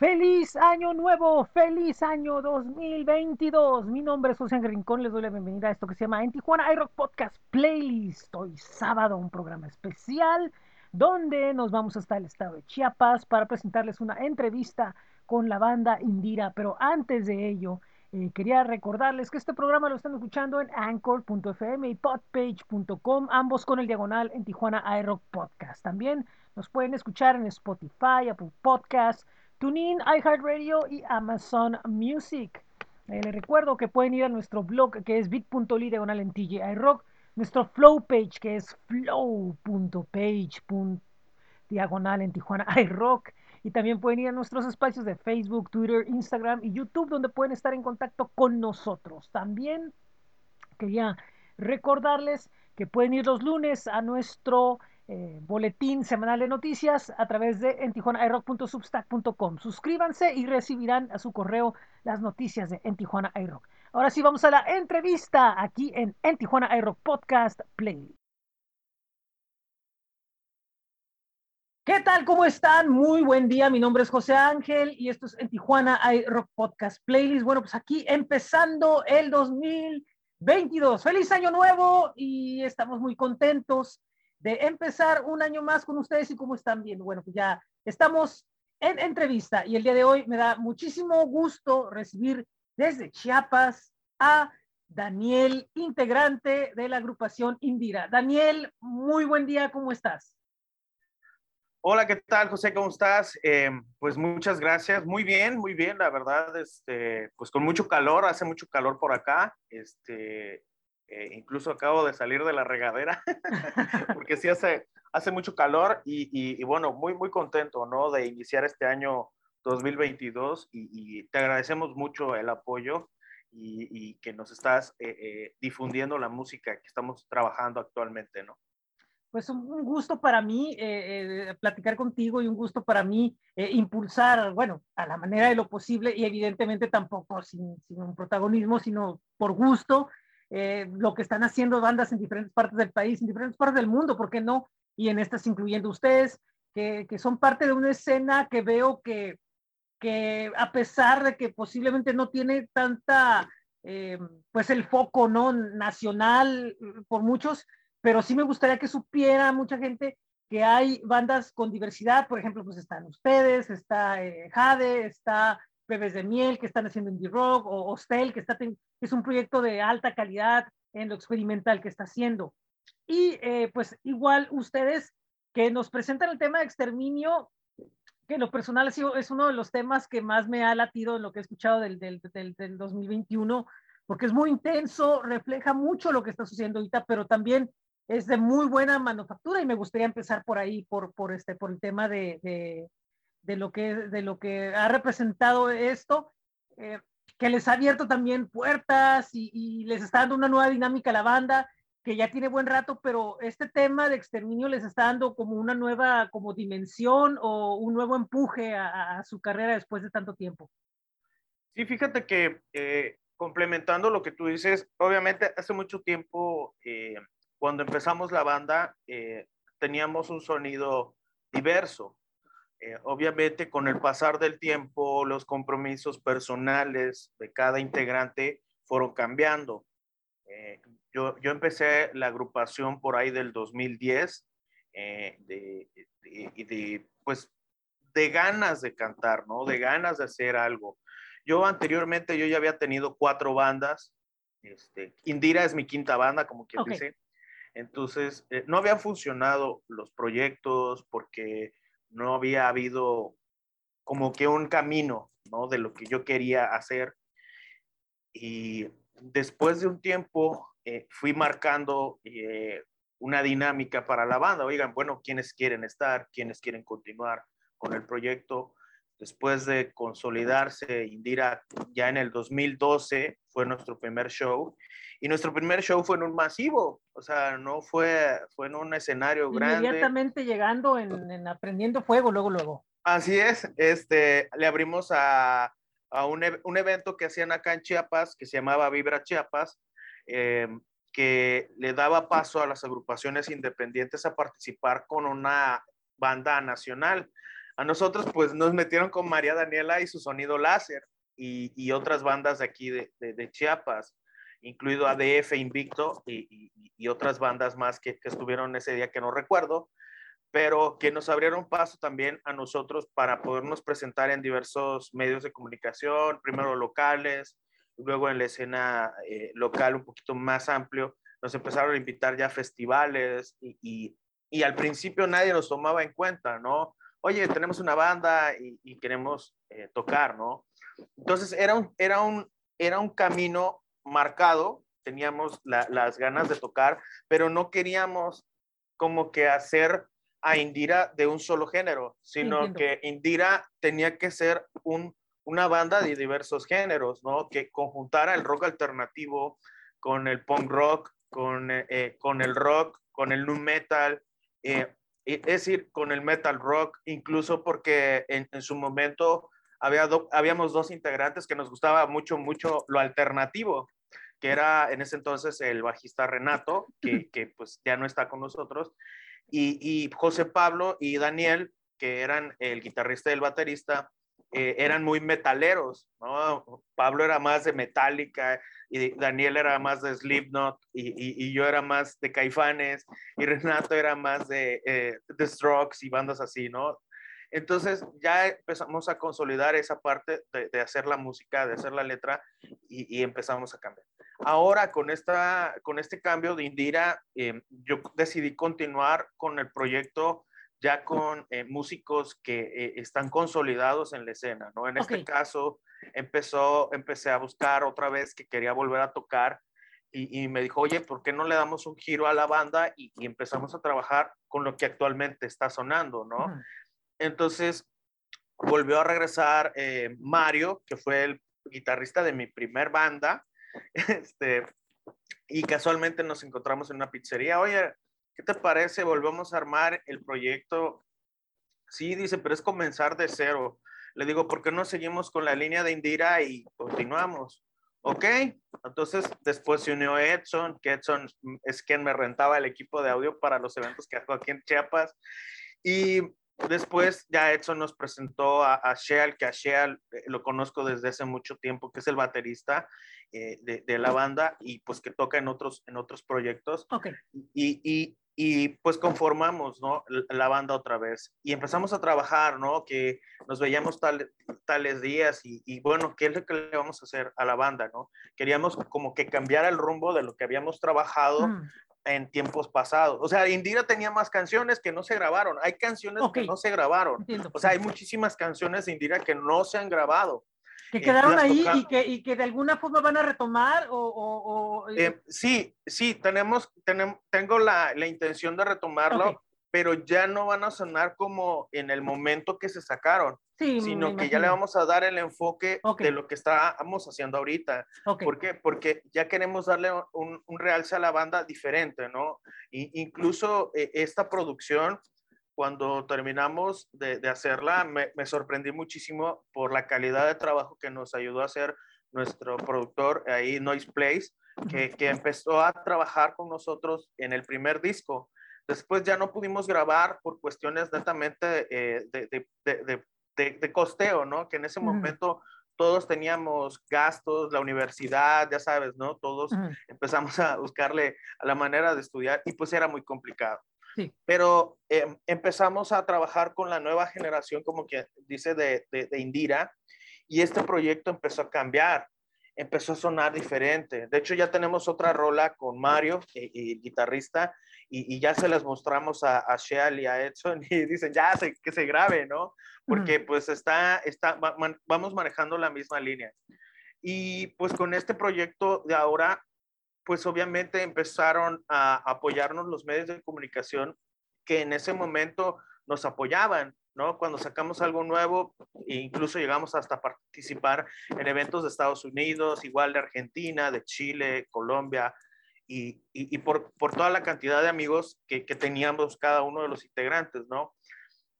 Feliz año nuevo, feliz año 2022. Mi nombre es Ángel Rincón, les doy la bienvenida a esto que se llama En Tijuana iRock Podcast Playlist. Hoy sábado, un programa especial donde nos vamos hasta el estado de Chiapas para presentarles una entrevista con la banda Indira. Pero antes de ello, eh, quería recordarles que este programa lo están escuchando en anchor.fm y podpage.com, ambos con el diagonal en Tijuana iRock Podcast. También nos pueden escuchar en Spotify, Apple Podcasts, TuneIn, iHeartRadio y Amazon Music. Eh, les recuerdo que pueden ir a nuestro blog que es bit.ly diagonal en TGI Rock, nuestro flow page que es flow.page diagonal en Tijuana iRock. Y también pueden ir a nuestros espacios de Facebook, Twitter, Instagram y YouTube, donde pueden estar en contacto con nosotros. También quería recordarles que pueden ir los lunes a nuestro eh, boletín semanal de noticias a través de entijuanairock.substack.com. Suscríbanse y recibirán a su correo las noticias de En Tijuana iRock. Ahora sí, vamos a la entrevista aquí en En Tijuana iRock Podcast Play. ¿Qué tal? ¿Cómo están? Muy buen día. Mi nombre es José Ángel y esto es En Tijuana iRock Podcast Playlist. Bueno, pues aquí empezando el 2022. Feliz año nuevo y estamos muy contentos de empezar un año más con ustedes y cómo están viendo. Bueno, pues ya estamos en entrevista y el día de hoy me da muchísimo gusto recibir desde Chiapas a Daniel, integrante de la agrupación Indira. Daniel, muy buen día, ¿cómo estás? Hola, ¿qué tal, José? ¿Cómo estás? Eh, pues muchas gracias. Muy bien, muy bien, la verdad, este, pues con mucho calor, hace mucho calor por acá. Este, eh, incluso acabo de salir de la regadera, porque sí hace, mucho calor y, bueno, muy, muy contento, ¿no? De iniciar este año 2022 y, te agradecemos mucho el apoyo y, que nos estás eh, eh, difundiendo la música que estamos trabajando actualmente, ¿no? Pues un, gusto para mí platicar contigo y un gusto para mí impulsar, bueno, a la manera de lo posible y evidentemente tampoco sin, sin un protagonismo, sino por gusto, eh, lo que están haciendo bandas en diferentes partes del país, en diferentes partes del mundo, ¿por qué no? Y en estas incluyendo ustedes, que, que son parte de una escena que veo que, que a pesar de que posiblemente no tiene tanta, eh, pues el foco, ¿no? Nacional por muchos, pero sí me gustaría que supiera mucha gente que hay bandas con diversidad, por ejemplo, pues están ustedes, está eh, Jade, está Bebes de Miel, que están haciendo indie rock, o Hostel, que está, es un proyecto de alta calidad en lo experimental que está haciendo. Y eh, pues igual ustedes que nos presentan el tema de exterminio, que en lo personal ha sido, es uno de los temas que más me ha latido en lo que he escuchado del, del, del, del 2021, porque es muy intenso, refleja mucho lo que está sucediendo ahorita, pero también es de muy buena manufactura y me gustaría empezar por ahí, por, por, este, por el tema de, de lo que, de lo que ha representado esto, eh, que les ha abierto también puertas y, les está dando una nueva dinámica a la banda, que ya tiene buen rato, pero este tema de exterminio les está dando como una nueva como dimensión o un nuevo empuje a, su carrera después de tanto tiempo. Sí, fíjate que eh, complementando lo que tú dices, obviamente hace mucho tiempo, eh, cuando empezamos la banda, teníamos un sonido diverso. Eh, obviamente con el pasar del tiempo, los compromisos personales de cada integrante fueron cambiando. Eh, yo, yo, empecé la agrupación por ahí del 2010 eh, de, de, pues, de ganas de cantar, ¿no? De ganas de hacer algo. Yo anteriormente, yo ya había tenido cuatro bandas. Este, Indira es mi quinta banda, como quien dice. Entonces, no habían funcionado los proyectos porque no había habido como que un camino, ¿no? De lo que yo quería hacer. Y después de un tiempo eh, fui marcando eh, una dinámica para la banda. Oigan, bueno, ¿quiénes quieren estar? ¿Quiénes quieren continuar con el proyecto? Después de consolidarse, Indira ya en el 2012 fue nuestro primer show y nuestro primer show fue en un masivo, o sea, no fue, fue en un escenario grande. Inmediatamente llegando en, Aprendiendo Fuego, luego, luego. Así es, este, le abrimos a, a un, e, un, evento que hacían acá en Chiapas, que se llamaba Vibra Chiapas, eh, que le daba paso a las agrupaciones independientes a participar con una banda nacional. A nosotros pues nos metieron con María Daniela y su sonido láser y, otras bandas de aquí de, Chiapas, incluido ADF, Invicto y, otras bandas más que, estuvieron ese día que no recuerdo, pero que nos abrieron paso también a nosotros para podernos presentar en diversos medios de comunicación, primero locales, luego en la escena eh, local un poquito más amplio, nos empezaron a invitar ya a festivales y, al principio nadie nos tomaba en cuenta, ¿no? Oye, tenemos una banda y, queremos eh, tocar, ¿no? Entonces era un, era un, era un camino marcado, teníamos las ganas de tocar, pero no queríamos como que hacer a Indira de un solo género, sino que Indira tenía que ser un, una banda de diversos géneros, ¿no? Que conjuntara el rock alternativo con el punk rock, con, eh, eh, con el rock, con el nu metal, eh, es decir, con el metal rock, incluso porque en, su momento había habíamos dos integrantes que nos gustaba mucho, mucho lo alternativo, que era en ese entonces el bajista Renato, que, que pues ya no está con nosotros, y, José Pablo y Daniel, que eran el guitarrista y el baterista, eh, eran muy metaleros, ¿no? Pablo era más de Metallica y Daniel era más de Slipknot y, y, yo era más de Caifanes y Renato era más de, eh, de Strokes y bandas así, ¿no? Entonces ya empezamos a consolidar esa parte de, hacer la música, de hacer la letra y, y empezamos a cambiar. Ahora con, esta, con este cambio de Indira, eh, yo decidí continuar con el proyecto ya con eh, músicos que eh, están consolidados en la escena, ¿no? En este caso, empezó, empecé a buscar otra vez que quería volver a tocar y, me dijo, oye, ¿por qué no le damos un giro a la banda y, empezamos a trabajar con lo que actualmente está sonando, ¿no? Entonces, volvió a regresar Mario, que fue el guitarrista de mi primer banda, Este, y casualmente nos encontramos en una pizzería. Oye, ¿qué te parece? Volvemos a armar el proyecto. Sí, dice, pero es comenzar de cero. Le digo, ¿por qué no seguimos con la línea de Indira y continuamos? Ok, entonces después se unió Edson, que Edson es quien me rentaba el equipo de audio para los eventos que hago aquí en Chiapas. Y Después ya Edson nos presentó a, a Sheal, que a Sheal eh, lo conozco desde hace mucho tiempo, que es el baterista eh, de, la banda y pues que toca en otros, en otros proyectos. Okay. Y, y, y, pues conformamos, ¿no? La banda otra vez. Y empezamos a trabajar, ¿no? Que nos veíamos tal, tales días y, y, bueno, ¿qué es lo que le vamos a hacer a la banda, ¿no? Queríamos como que cambiar el rumbo de lo que habíamos trabajado mm en tiempos pasados. O sea, Indira tenía más canciones que no se grabaron. Hay canciones que no se grabaron. O sea, hay muchísimas canciones de Indira que no se han grabado. Que eh, quedaron ahí y que, y que, de alguna forma van a retomar o... o, eh, sí, sí, tenemos, tenemos, tengo la, la intención de retomarlo, pero ya no van a sonar como en el momento que se sacaron sino que ya le vamos a dar el enfoque de lo que estamos haciendo ahorita. ¿Por qué? Porque ya queremos darle un, un, realce a la banda diferente, ¿no? Y incluso eh, esta producción, cuando terminamos de, de hacerla, me, me, sorprendí muchísimo por la calidad de trabajo que nos ayudó a hacer nuestro productor ahí, Noise Place, que, que empezó a trabajar con nosotros en el primer disco. Después ya no pudimos grabar por cuestiones netamente eh, de, de, de, costeo, ¿no? Que en ese momento todos teníamos gastos, la universidad, ya sabes, ¿no? Todos empezamos a buscarle a la manera de estudiar y pues era muy complicado. Sí. Pero em, empezamos a trabajar con la nueva generación, como que dice de, de, Indira, y este proyecto empezó a cambiar, empezó a sonar diferente. De hecho, ya tenemos otra rola con Mario, el guitarrista, y, ya se las mostramos a, a Sheal y a Edson y dicen, ya, se, que se grabe, ¿no? Porque pues está, está vamos manejando la misma línea. Y pues con este proyecto de ahora, pues obviamente empezaron a apoyarnos los medios de comunicación que en ese momento nos apoyaban, ¿no? Cuando sacamos algo nuevo, e incluso llegamos hasta participar en eventos de Estados Unidos, igual de Argentina, de Chile, Colombia, y, y, por, por, toda la cantidad de amigos que, que, teníamos cada uno de los integrantes, ¿no?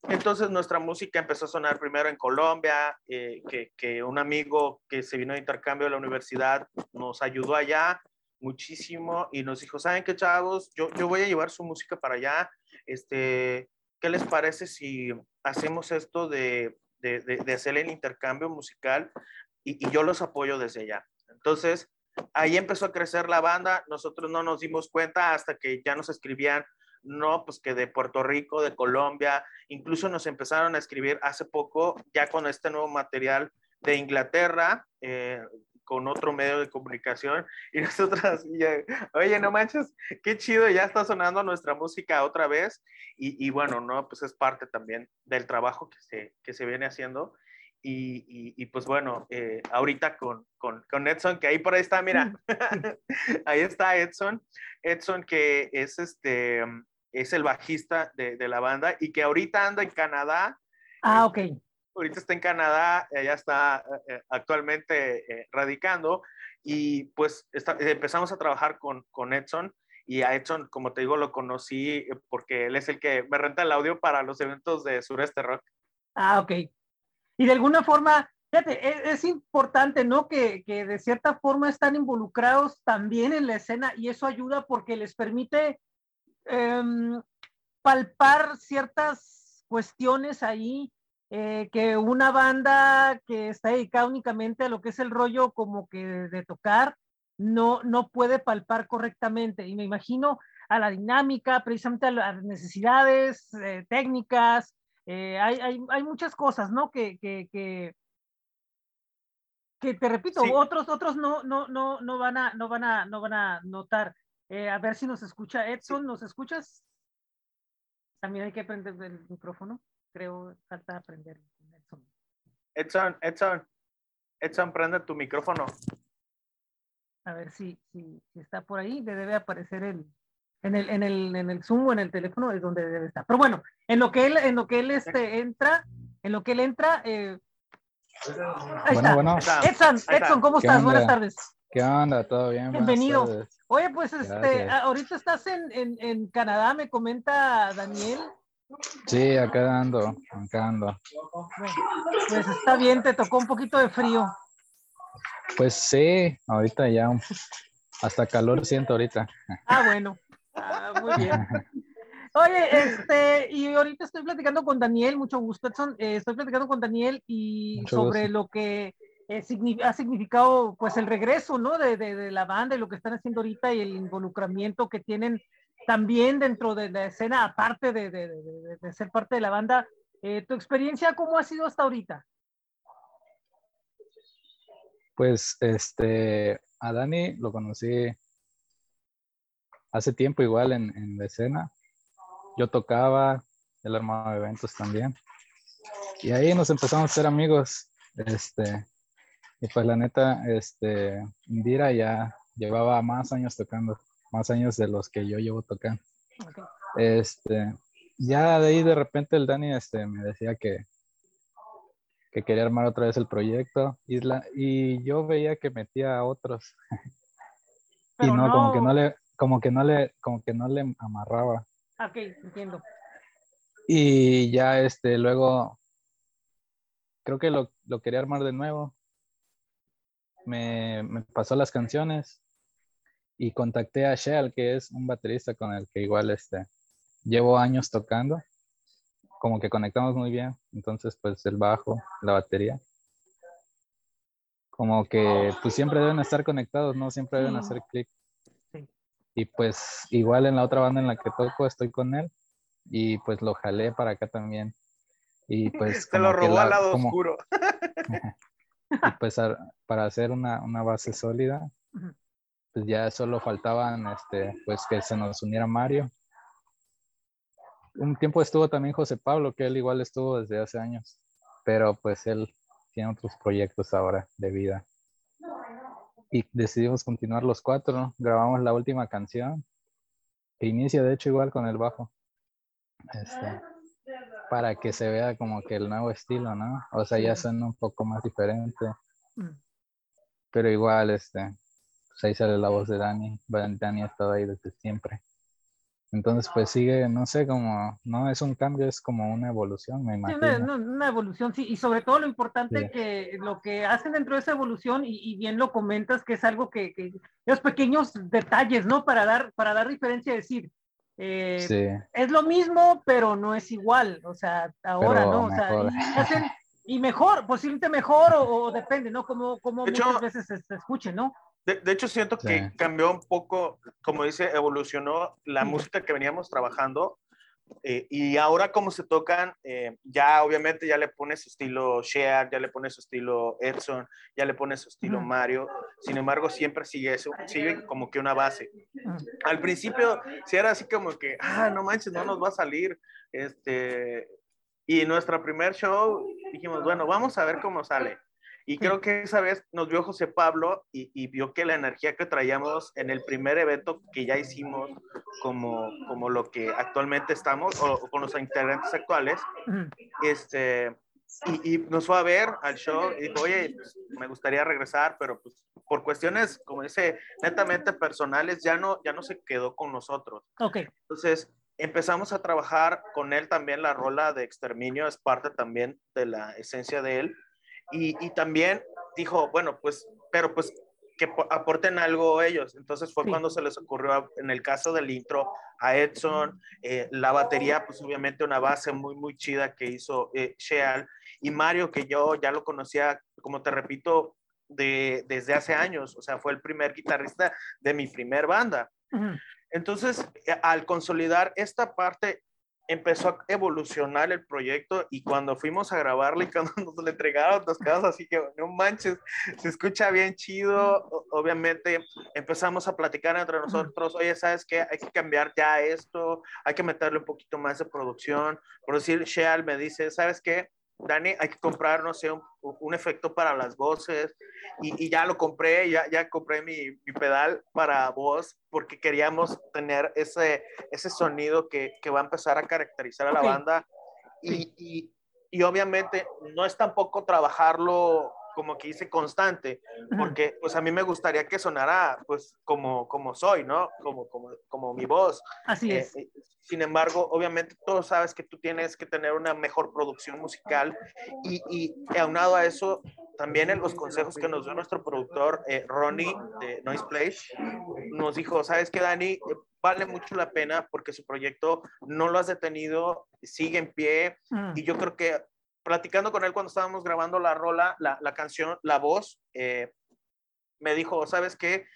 Entonces nuestra música empezó a sonar primero en Colombia, eh, que, que, un amigo que se vino de intercambio de la universidad nos ayudó allá muchísimo y nos dijo, ¿saben qué chavos? Yo, yo voy a llevar su música para allá, este, ¿qué les parece si hacemos esto de, de, de, hacer el intercambio musical y, y, yo los apoyo desde ya? Entonces, ahí empezó a crecer la banda, nosotros no nos dimos cuenta hasta que ya nos escribían, no, pues que de Puerto Rico, de Colombia, incluso nos empezaron a escribir hace poco, ya con este nuevo material de Inglaterra, eh, con otro medio de comunicación y nosotros, oye, no manches, qué chido, ya está sonando nuestra música otra vez y, y bueno, no, pues es parte también del trabajo que se, que se viene haciendo. Y, y, pues bueno, eh, ahorita con, con, con, Edson, que ahí por ahí está, mira, ahí está Edson, Edson que es este, es el bajista de, de la banda y que ahorita anda en Canadá. Ah, ok ahorita está en Canadá, ella está eh, eh, actualmente eh, radicando y pues empezamos a trabajar con, con Edson y a Edson, como te digo, lo conocí porque él es el que me renta el audio para los eventos de Sureste Rock. Ah, ok. Y de alguna forma, fíjate, es, es importante, ¿no? Que, que, de cierta forma están involucrados también en la escena y eso ayuda porque les permite um, palpar ciertas cuestiones ahí eh, que una banda que está dedicada únicamente a lo que es el rollo como que de tocar, no, no puede palpar correctamente. Y me imagino a la dinámica, precisamente a las necesidades eh, técnicas, eh, hay, hay, hay, muchas cosas, ¿no? Que, que, que, que te repito, sí. otros, otros no, no, no, no, van a, no, van a, no van a notar. a ver si nos escucha Edson, ¿nos escuchas? También hay que prender el micrófono creo, falta aprender. Edson, Edson, Edson, prende tu micrófono. A ver si, si, si está por ahí, le debe aparecer el, en el, en el, en el Zoom o en el teléfono es donde debe estar. Pero bueno, en lo que él, en lo que él este, entra, en lo que él entra, eh, ahí bueno, está. Bueno. Edson, Edson, ¿cómo estás? Buenas tardes. ¿Qué onda? ¿Todo bien? Bienvenido. Oye, pues este, ahorita estás en, en, en Canadá, me comenta Daniel. Sí, acá ando, acá ando. Pues está bien, te tocó un poquito de frío. Pues sí, ahorita ya hasta calor siento ahorita. Ah, bueno. Ah, muy bien. Oye, este, y ahorita estoy platicando con Daniel, mucho gusto, Edson. Eh, estoy platicando con Daniel y mucho sobre gusto. lo que eh, ha significado, pues, el regreso, ¿no? De, de, de, la banda y lo que están haciendo ahorita y el involucramiento que tienen también dentro de la escena, aparte de, de, de, ser parte de la banda, eh, ¿tu experiencia cómo ha sido hasta ahorita? Pues este, a Dani lo conocí hace tiempo igual en, en la escena. Yo tocaba, él armaba eventos también. Y ahí nos empezamos a ser amigos. Este, y pues la neta, este, Indira ya llevaba más años tocando más años de los que yo llevo tocando. Okay. Este, ya de ahí de repente el Dani este, me decía que, que quería armar otra vez el proyecto y, la, y yo veía que metía a otros. y no, no, como que no le, como que no le, como que no le amarraba. Ok, entiendo. Y ya este, luego creo que lo, lo quería armar de nuevo. Me, me pasó las canciones y contacté a Shell, que es un baterista con el que igual este, llevo años tocando. Como que conectamos muy bien. Entonces, pues el bajo, la batería. Como que pues siempre deben estar conectados, ¿no? Siempre deben hacer clic. Y pues igual en la otra banda en la que toco estoy con él y pues lo jalé para acá también. Y pues... Se lo robó la, al lado como, oscuro. y pues a, para hacer una, una base sólida, pues ya solo faltaban, este, pues que se nos uniera Mario. Un tiempo estuvo también José Pablo, que él igual estuvo desde hace años, pero pues él tiene otros proyectos ahora de vida. Y decidimos continuar los cuatro, grabamos la última canción, que inicia de hecho igual con el bajo. Este, para que se vea como que el nuevo estilo, ¿no? O sea, ya suena un poco más diferente. Mm. Pero igual, este, pues ahí sale la voz de Dani. Dani ha estado ahí desde siempre. Entonces, pues sigue, no sé, como, no es un cambio, es como una evolución, me imagino. Sí, una, una, evolución, sí, y sobre todo lo importante sí. que lo que hacen dentro de esa evolución, y, y bien lo comentas, que es algo que, que, los pequeños detalles, ¿no? Para dar, para dar diferencia, decir, eh, es lo mismo, pero no es igual, o sea, ahora, ¿no? O sea, y, mejor, posiblemente mejor, o, depende, ¿no? Como, como muchas veces se, escuche, ¿no? De, hecho, siento que cambió un poco, como dice, evolucionó la música que veníamos trabajando eh, y ahora como se tocan, eh, ya obviamente ya le pone su estilo Shear, ya le pone su estilo Edson, ya le pone su estilo Mario. Sin embargo, siempre sigue eso, sigue como que una base. Al principio sí era así como que, ah, no manches, no nos va a salir. Este, y nuestro primer show dijimos, bueno, vamos a ver cómo sale. Y creo que esa vez nos vio José Pablo y, vio que la energía que traíamos en el primer evento que ya hicimos, como, como lo que actualmente estamos, o, con los integrantes actuales, este, y, nos fue a ver al show y dijo, oye, pues, me gustaría regresar, pero pues por cuestiones, como dice, netamente personales, ya no, ya no se quedó con nosotros. Ok. Entonces, empezamos a trabajar con él también la rola de exterminio, es parte también de la esencia de él. Y, también dijo, bueno, pues, pero pues que aporten algo ellos. Entonces fue cuando se les ocurrió, en el caso del intro, a Edson, eh, la batería, pues obviamente una base muy, muy chida que hizo eh, Sheal, y Mario, que yo ya lo conocía, como te repito, de, desde hace años, o sea, fue el primer guitarrista de mi primer banda. Entonces, eh, al consolidar esta parte empezó a evolucionar el proyecto y cuando fuimos a grabarle y cuando nos lo entregaron, nos quedamos así que no manches, se escucha bien chido. Obviamente empezamos a platicar entre nosotros, oye, ¿sabes qué? Hay que cambiar ya esto, hay que meterle un poquito más de producción. Por decir, Sheal me dice, ¿sabes qué? Dani, hay que comprar, no sé, un, efecto para las voces. Y, ya lo compré, ya, ya compré mi, mi, pedal para voz porque queríamos tener ese, ese sonido que, que va a empezar a caracterizar a la banda. Y, y, y, obviamente no es tampoco trabajarlo como que hice constante, porque pues a mí me gustaría que sonara pues como, como soy, ¿no? Como, como, como mi voz. Así eh, es. Eh, sin embargo, obviamente todos sabes que tú tienes que tener una mejor producción musical y, y aunado a eso, también en los consejos que nos dio nuestro productor eh, Ronnie de Noise Place, nos dijo, ¿sabes qué, Dani? Vale mucho la pena porque su proyecto no lo has detenido, sigue en pie mm. y yo creo que platicando con él cuando estábamos grabando la rola, la, la canción, la voz, eh, me dijo, ¿sabes qué?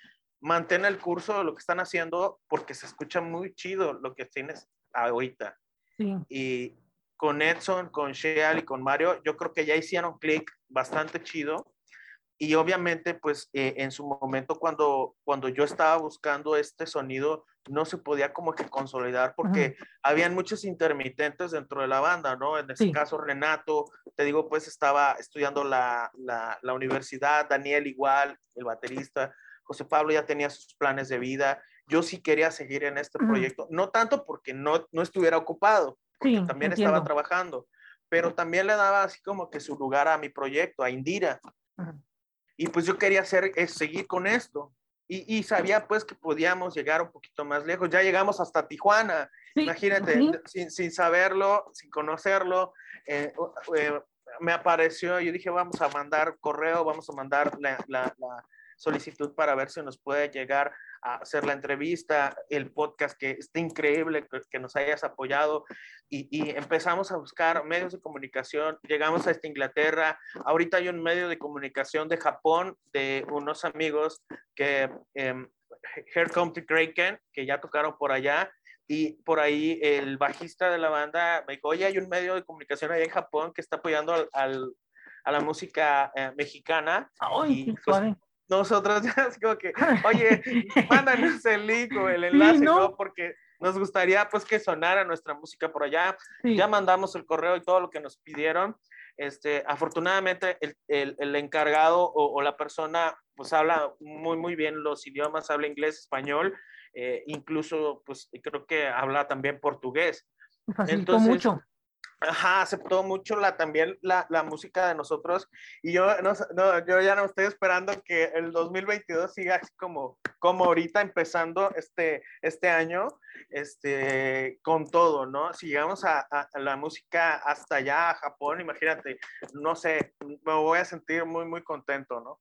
Mantén el curso de lo que están haciendo porque se escucha muy chido lo que tienes ahorita. Sí. Y con Edson, con Sheal y con Mario, yo creo que ya hicieron clic bastante chido y obviamente, pues eh, en su momento cuando, cuando yo estaba buscando este sonido, no se podía como que consolidar porque habían muchos intermitentes dentro de la banda, ¿no? En este caso, Renato, te digo, pues estaba estudiando la, la, la, universidad, Daniel igual, el baterista, José Pablo ya tenía sus planes de vida, yo sí quería seguir en este proyecto, no tanto porque no, no estuviera ocupado, porque también estaba trabajando, pero también le daba así como que su lugar a mi proyecto, a Indira. Y pues yo quería hacer, es, seguir con esto. Y, y, sabía pues que podíamos llegar un poquito más lejos. Ya llegamos hasta Tijuana. Imagínate, sin, sin, saberlo, sin conocerlo. Eh, eh, me apareció, yo dije, vamos a mandar correo, vamos a mandar la, la, la solicitud para ver si nos puede llegar a hacer la entrevista, el podcast, que está increíble que, nos hayas apoyado y, empezamos a buscar medios de comunicación, llegamos a esta Inglaterra, ahorita hay un medio de comunicación de Japón, de unos amigos que, eh, Here Come to Kraken, que ya tocaron por allá, y por ahí el bajista de la banda me dijo, oye, hay un medio de comunicación allá en Japón que está apoyando al, a la música eh, mexicana. Ay, y, pues, nosotros ya es como que, oye, mándanos el link o el enlace, ¿no? Porque nos gustaría pues que sonara nuestra música por allá. Ya mandamos el correo y todo lo que nos pidieron. Este, afortunadamente el, el, el encargado o, o, la persona pues habla muy muy bien los idiomas, habla inglés, español, eh, incluso pues creo que habla también portugués. Entonces, mucho. Ajá, aceptó mucho la, también la, la música de nosotros y yo, no, no, yo ya no estoy esperando que el 2022 siga así como, como ahorita empezando este, este año este, con todo, ¿no? Si llegamos a, a, la música hasta allá, a Japón, imagínate, no sé, me voy a sentir muy, muy contento, ¿no?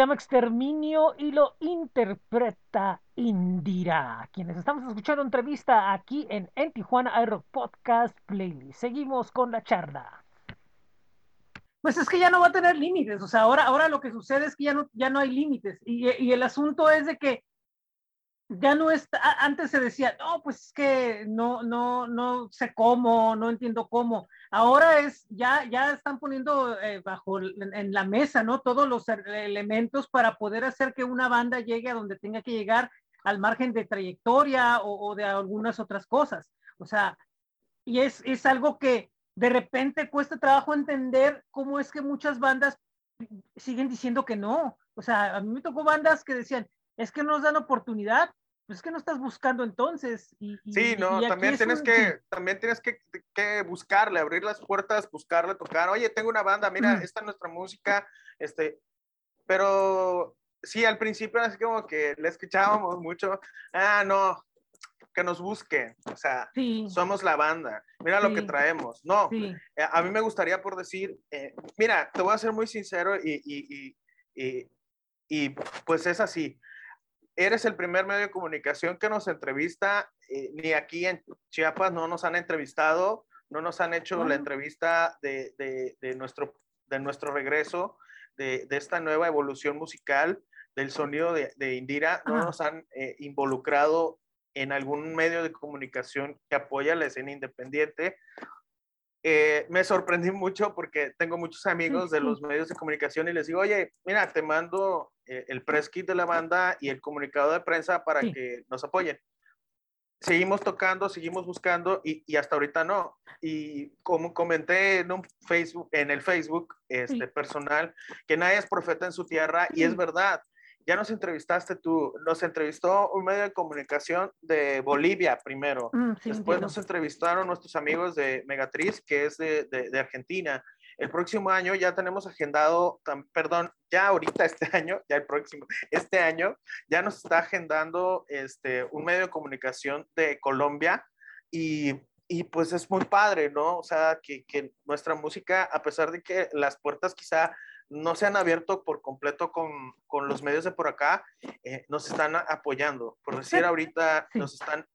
Llama Exterminio y lo interpreta Indira, quienes estamos escuchando entrevista aquí en, en Tijuana Aero Podcast Playlist. Seguimos con la charla. Pues es que ya no va a tener límites, o sea, ahora, ahora lo que sucede es que ya no, ya no hay límites y, y el asunto es de que ya no está, antes se decía, no, pues es que no, no, no sé cómo, no entiendo cómo. Ahora es, ya, ya están poniendo eh, bajo en, la mesa, ¿no? Todos los elementos para poder hacer que una banda llegue a donde tenga que llegar al margen de trayectoria o, de algunas otras cosas. O sea, y es, es algo que de repente cuesta trabajo entender cómo es que muchas bandas siguen diciendo que no. O sea, a mí me tocó bandas que decían, es que no nos dan oportunidad, pues es que no estás buscando entonces. Y, sí, no, también tienes, que, también tienes que, que, buscarle, abrir las puertas, buscarle, tocar, oye, tengo una banda, mira, esta es nuestra música, este, pero sí, al principio así como que le escuchábamos mucho, ah, no, que nos busquen, o sea, somos la banda, mira lo que traemos, no, eh, a mí me gustaría por decir, eh, mira, te voy a ser muy sincero y, y, y, y pues es así, eres el primer medio de comunicación que nos entrevista, eh, ni aquí en Chiapas no nos han entrevistado, no nos han hecho la entrevista de, de, nuestro, de nuestro regreso, de, esta nueva evolución musical, del sonido de, Indira, no nos han eh, involucrado en algún medio de comunicación que apoya la escena independiente. Eh, me sorprendí mucho porque tengo muchos amigos de los medios de comunicación y les digo, oye, mira, te mando el press kit de la banda y el comunicado de prensa para que nos apoyen. Seguimos tocando, seguimos buscando y, y, hasta ahorita no. Y como comenté en un Facebook, en el Facebook este, personal, que nadie es profeta en su tierra y es verdad. Ya nos entrevistaste tú, nos entrevistó un medio de comunicación de Bolivia primero, mm, después nos entrevistaron nuestros amigos de Megatriz, que es de, de, Argentina. El próximo año ya tenemos agendado, perdón, ya ahorita este año, ya el próximo, este año, ya nos está agendando este, un medio de comunicación de Colombia y, y pues es muy padre, ¿no? O sea, que, que nuestra música, a pesar de que las puertas quizá no se han abierto por completo con, con los medios de por acá, eh, nos están apoyando. Por decir, ahorita nos están,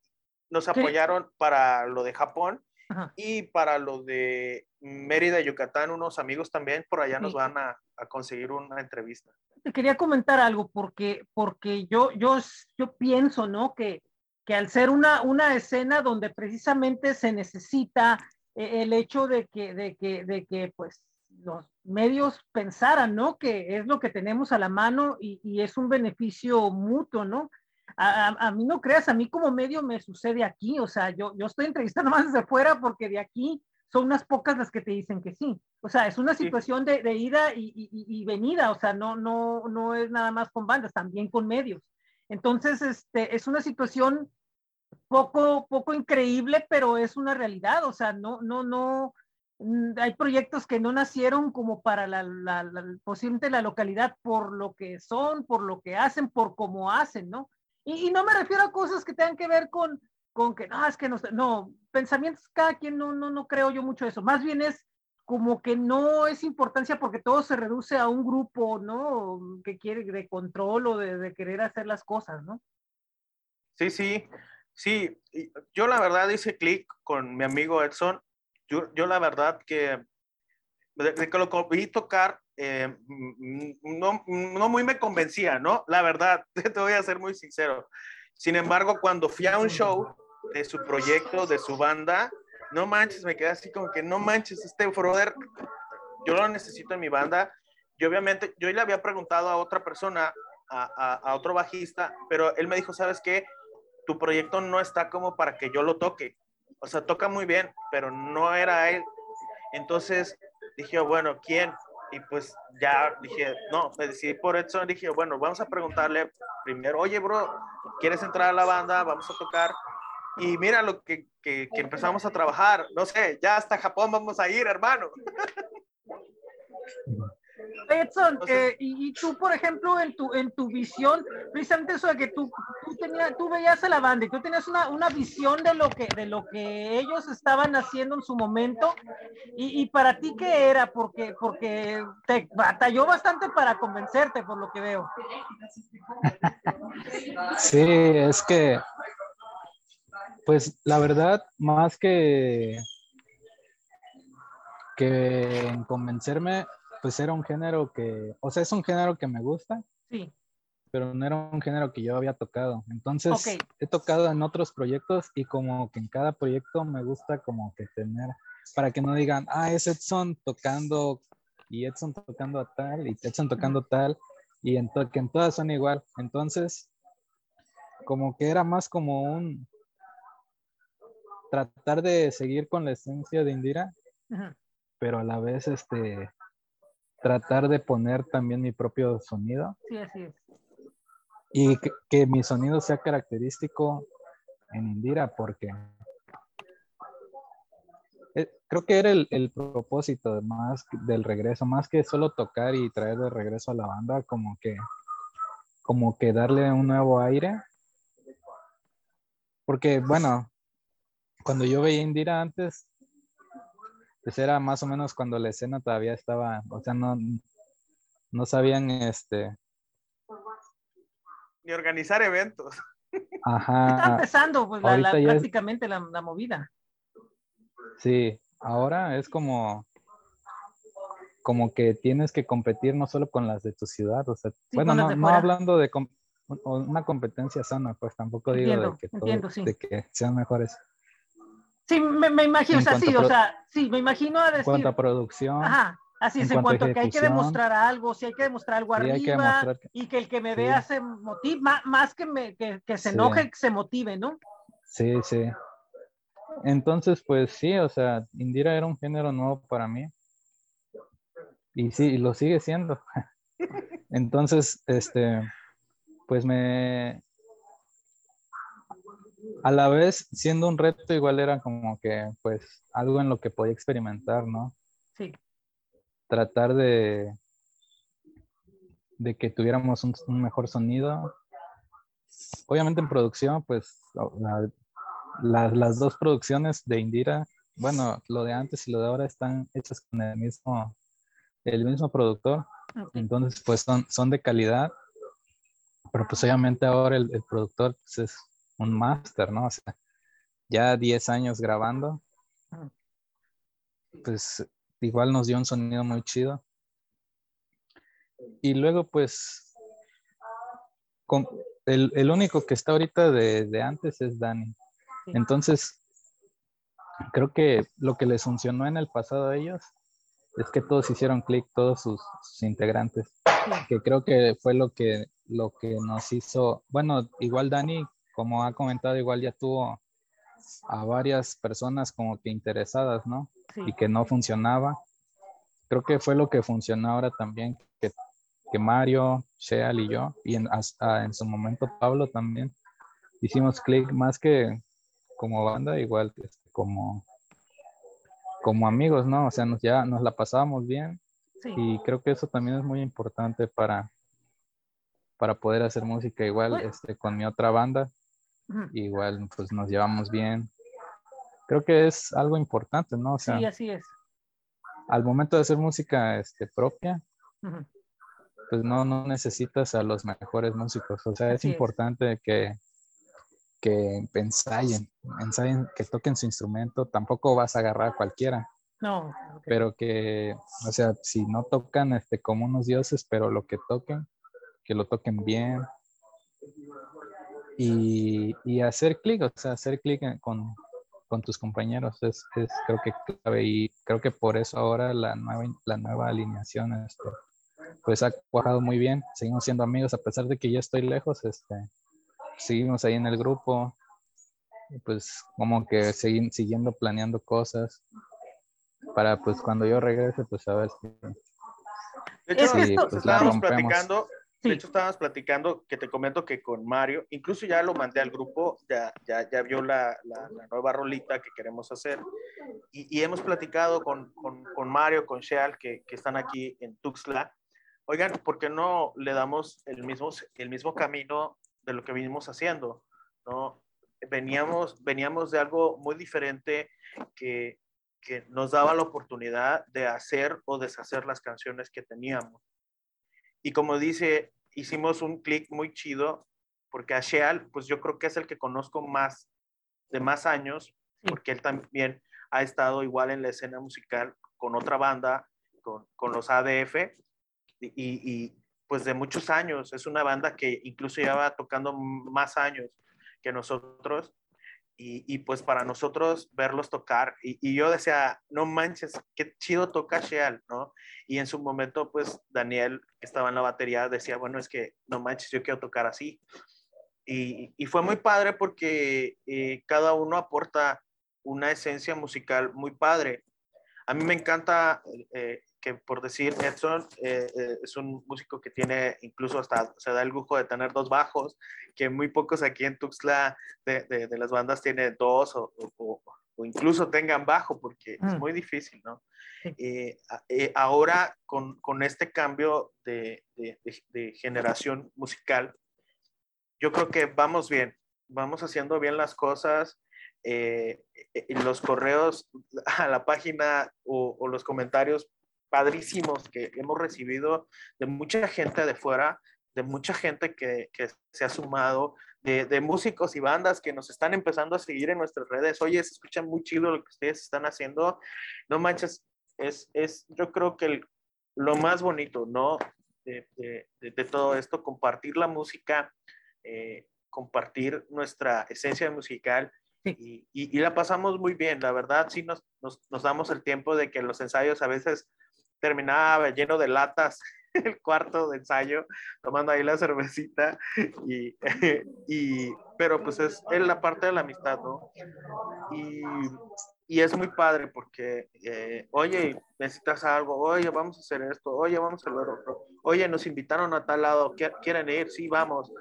nos apoyaron para lo de Japón y para lo de Mérida, Yucatán, unos amigos también por allá nos van a, a, conseguir una entrevista. Te quería comentar algo porque, porque yo, yo, yo pienso, ¿no? Que, que al ser una, una escena donde precisamente se necesita eh, el hecho de que, de que, de que pues los medios pensaran, ¿no? Que es lo que tenemos a la mano y, es un beneficio mutuo, ¿no? A, mí no creas, a mí como medio me sucede aquí, o sea, yo, yo estoy entrevistando más desde fuera porque de aquí son unas pocas las que te dicen que sí. O sea, es una situación de, de, ida y, y, venida, o sea, no, no, no es nada más con bandas, también con medios. Entonces, este, es una situación poco, poco increíble, pero es una realidad, o sea, no, no, no, Mm, hay proyectos que no nacieron como para la, la, posiblemente la localidad por lo que son, por lo que hacen, por cómo hacen, ¿no? Y, no me refiero a cosas que tengan que ver con, con que, no, es que no, no, pensamientos, cada quien no, no, no creo yo mucho eso, más bien es como que no es importancia porque todo se reduce a un grupo, ¿no? Que quiere de control o de, de querer hacer las cosas, ¿no? Sí, sí, sí. Yo la verdad hice clic con mi amigo Edson yo, yo la verdad que de, que lo vi tocar, eh, no, no muy me convencía, ¿no? La verdad, te voy a ser muy sincero. Sin embargo, cuando fui a un show de su proyecto, de su banda, no manches, me quedé así como que no manches, este brother, yo lo necesito en mi banda. Y obviamente, yo le había preguntado a otra persona, a, a, a otro bajista, pero él me dijo, ¿sabes qué? Tu proyecto no está como para que yo lo toque o sea, toca muy bien, pero no era él. Entonces dije, bueno, ¿quién? Y pues ya dije, no, me decidí por Edson. Dije, bueno, vamos a preguntarle primero, oye, bro, ¿quieres entrar a la banda? Vamos a tocar. Y mira lo que, que, que empezamos a trabajar. No sé, ya hasta Japón vamos a ir, hermano. Edson, eh, y, tú, por ejemplo, en tu, en tu visión, precisamente eso de que tú, tú, tú veías a la banda y tú tenías una, una, visión de lo, que, de lo que ellos estaban haciendo en su momento, y, y, para ti, ¿qué era? Porque, porque te batalló bastante para convencerte, por lo que veo. Sí, es que, pues la verdad, más que que en convencerme, pues era un género que, o sea, es un género que me gusta. Sí. Pero no era un género que yo había tocado. Entonces, he tocado en otros proyectos y como que en cada proyecto me gusta como que tener, para que no digan, ah, es Edson tocando y Edson tocando a tal y Edson tocando tal y en que en todas son igual. Entonces, como que era más como un tratar de seguir con la esencia de Indira, pero a la vez este tratar de poner también mi propio sonido. Sí, así es. Y que, mi sonido sea característico en Indira, porque eh, creo que era el, el, propósito más del regreso, más que solo tocar y traer de regreso a la banda, como que, como que darle un nuevo aire. Porque, bueno, cuando yo veía Indira antes, pues era más o menos cuando la escena todavía estaba, o sea, no, no sabían este... Ni organizar eventos. Ajá. Está empezando pues, prácticamente la, movida. Sí, ahora es como como que tienes que competir no solo con las de tu ciudad, o sea, bueno, no, hablando de una competencia sana, pues tampoco digo de, que de que sean mejores. Sí, me, imagino, o sea, sí, o sea, sí, me imagino a decir. En cuanto a producción. Ajá, así es, en, cuanto, a que hay que demostrar algo, si hay que demostrar algo arriba, y que el que me vea se motive, más, que, me, que, que se enoje, que se motive, ¿no? Sí, sí. Entonces, pues sí, o sea, Indira era un género nuevo para mí. Y sí, y lo sigue siendo. Entonces, este, pues me, a la vez, siendo un reto, igual era como que, pues, algo en lo que podía experimentar, ¿no? Sí. Tratar de, de que tuviéramos un, mejor sonido. Obviamente en producción, pues, las dos producciones de Indira, bueno, lo de antes y lo de ahora están hechas con el mismo, el mismo productor. Entonces, pues, son, son de calidad. Pero pues obviamente ahora el, el productor pues, es un máster, ¿no? O sea, ya 10 años grabando, pues igual nos dio un sonido muy chido. Y luego, pues, con, el, único que está ahorita de, antes es Dani. Entonces, creo que lo que les funcionó en el pasado a ellos es que todos hicieron clic, todos sus, sus, integrantes, que creo que fue lo que, lo que nos hizo, bueno, igual Dani como ha comentado, igual ya tuvo a varias personas como que interesadas, ¿no? Y que no funcionaba. Creo que fue lo que funcionó ahora también, que, que Mario, Sheal y yo, y en, hasta en su momento Pablo también, hicimos clic más que como banda, igual este, como, como amigos, ¿no? O sea, nos, ya nos la pasábamos bien. Y creo que eso también es muy importante para, para poder hacer música igual este, con mi otra banda igual pues nos llevamos bien. Creo que es algo importante, ¿no? sí, así es. Al momento de hacer música este, propia, pues no, no necesitas a los mejores músicos. O sea, es importante que, que ensayen, ensayen, que toquen su instrumento. Tampoco vas a agarrar a cualquiera. No. Pero que, o sea, si no tocan este, como unos dioses, pero lo que toquen, que lo toquen bien, y, hacer clic, o sea, hacer clic con, tus compañeros es, creo que clave y creo que por eso ahora la nueva, la nueva alineación este, pues ha cuajado muy bien, seguimos siendo amigos a pesar de que ya estoy lejos, este, seguimos ahí en el grupo, pues como que seguir, siguiendo planeando cosas para pues cuando yo regrese pues a ver si... De hecho, pues, estábamos platicando de hecho, estábamos platicando que te comento que con Mario, incluso ya lo mandé al grupo, ya, ya, ya vio la, la, nueva rolita que queremos hacer. Y, y hemos platicado con, con, con, Mario, con Sheal, que, que, están aquí en Tuxtla, oigan, ¿por qué no le damos el mismo, el mismo camino de lo que vinimos haciendo? ¿no? Veníamos, veníamos de algo muy diferente que, que nos daba la oportunidad de hacer o deshacer las canciones que teníamos. Y como dice, hicimos un clic muy chido, porque a Sheal, pues yo creo que es el que conozco más, de más años, porque él también ha estado igual en la escena musical con otra banda, con, con los ADF, y, y, pues de muchos años. Es una banda que incluso lleva tocando más años que nosotros. Y, y pues para nosotros verlos tocar, y, y, yo decía, no manches, qué chido toca Sheal, ¿no? Y en su momento, pues Daniel, que estaba en la batería, decía, bueno, es que no manches, yo quiero tocar así. Y, y fue muy padre porque eh, cada uno aporta una esencia musical muy padre. A mí me encanta eh, que, por decir, Edson eh, eh, es un músico que tiene, incluso hasta se da el lujo de tener dos bajos, que muy pocos aquí en Tuxtla de, de, de las bandas tienen dos o, o, o, incluso tengan bajo, porque mm. es muy difícil, ¿no? Eh, eh, ahora, con, con, este cambio de, de generación musical, yo creo que vamos bien, vamos haciendo bien las cosas eh, los correos a la página o, o, los comentarios padrísimos que hemos recibido de mucha gente de fuera, de mucha gente que, que se ha sumado, de, de, músicos y bandas que nos están empezando a seguir en nuestras redes. Oye, se escucha muy chido lo que ustedes están haciendo. No manches, es, es yo creo que el, lo más bonito, ¿no? De, de, de, todo esto, compartir la música, eh, compartir nuestra esencia musical y, y, y, la pasamos muy bien, la verdad, sí nos, nos, nos, damos el tiempo de que los ensayos a veces terminaba lleno de latas el cuarto de ensayo, tomando ahí la cervecita, y, y pero pues es, es, la parte de la amistad, ¿no? Y, y es muy padre porque, eh, oye, necesitas algo, oye, vamos a hacer esto, oye, vamos a ver otro, oye, nos invitaron a tal lado, ¿quieren ir? Sí, vamos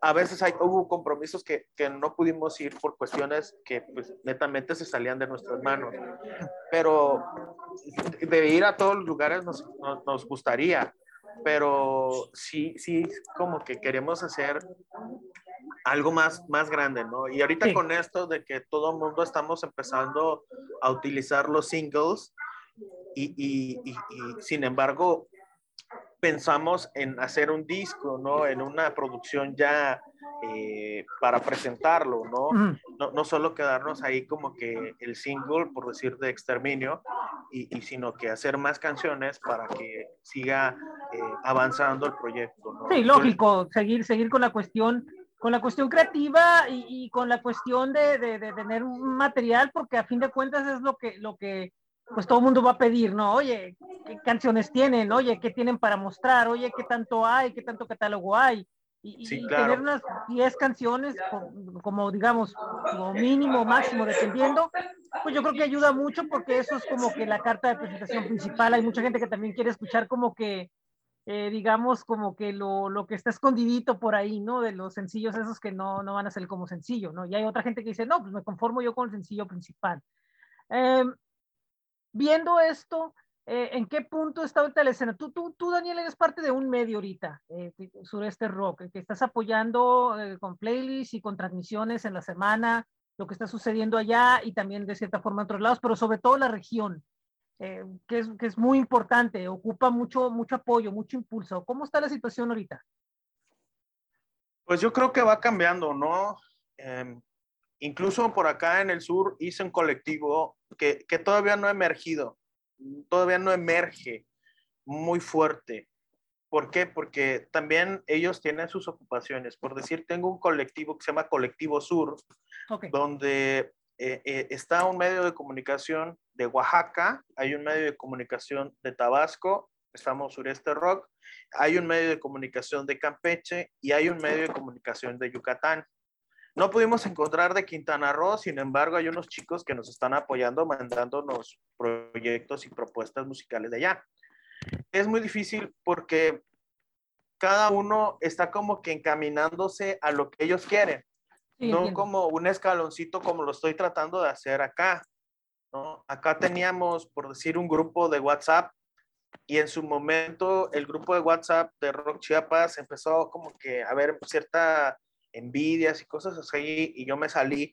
a veces hay, hubo compromisos que, que, no pudimos ir por cuestiones que pues netamente se salían de nuestras manos, pero de ir a todos los lugares nos, nos, nos gustaría, pero sí, sí, como que queremos hacer algo más, más grande, ¿no? Y ahorita sí. con esto de que todo el mundo estamos empezando a utilizar los singles y, y, y, y sin embargo pensamos en hacer un disco, ¿no? En una producción ya eh, para presentarlo, ¿no? Mm. ¿no? ¿no? solo quedarnos ahí como que el single, por decir, de exterminio, y, y sino que hacer más canciones para que siga eh, avanzando el proyecto, ¿no? Sí, lógico, seguir, seguir con la cuestión con la cuestión creativa y, y con la cuestión de, de, de, tener un material, porque a fin de cuentas es lo que, lo que pues todo el mundo va a pedir, ¿no? Oye, ¿qué canciones tienen? Oye, ¿qué tienen para mostrar? Oye, ¿qué tanto hay? ¿Qué tanto catálogo hay? Y, sí, y claro. tener unas 10 canciones, como digamos, como mínimo, máximo, dependiendo, pues yo creo que ayuda mucho porque eso es como que la carta de presentación principal. Hay mucha gente que también quiere escuchar como que, eh, digamos, como que lo, lo, que está escondidito por ahí, ¿no? De los sencillos esos que no, no van a ser como sencillo, ¿no? Y hay otra gente que dice, no, pues me conformo yo con el sencillo principal. Eh, viendo esto, eh, ¿en qué punto está ahorita la escena? Tú, tú, tú, Daniel, eres parte de un medio ahorita, eh, Sureste Rock, que estás apoyando eh, con playlists y con transmisiones en la semana, lo que está sucediendo allá y también de cierta forma en otros lados, pero sobre todo la región, eh, que, es, que es muy importante, ocupa mucho, mucho apoyo, mucho impulso. ¿Cómo está la situación ahorita? Pues yo creo que va cambiando, ¿no? Eh, incluso por acá en el sur hice un colectivo que, que, todavía no ha emergido, todavía no emerge muy fuerte. ¿Por qué? Porque también ellos tienen sus ocupaciones. Por decir, tengo un colectivo que se llama Colectivo Sur, okay. donde eh, eh, está un medio de comunicación de Oaxaca, hay un medio de comunicación de Tabasco, estamos Sureste Rock, hay un medio de comunicación de Campeche y hay un medio de comunicación de Yucatán. No pudimos encontrar de Quintana Roo, sin embargo, hay unos chicos que nos están apoyando, mandándonos proyectos y propuestas musicales de allá. Es muy difícil porque cada uno está como que encaminándose a lo que ellos quieren, sí, no como un escaloncito como lo estoy tratando de hacer acá. ¿no? Acá teníamos, por decir, un grupo de WhatsApp y en su momento el grupo de WhatsApp de Rock Chiapas empezó como que a ver cierta envidias y cosas así y yo me salí.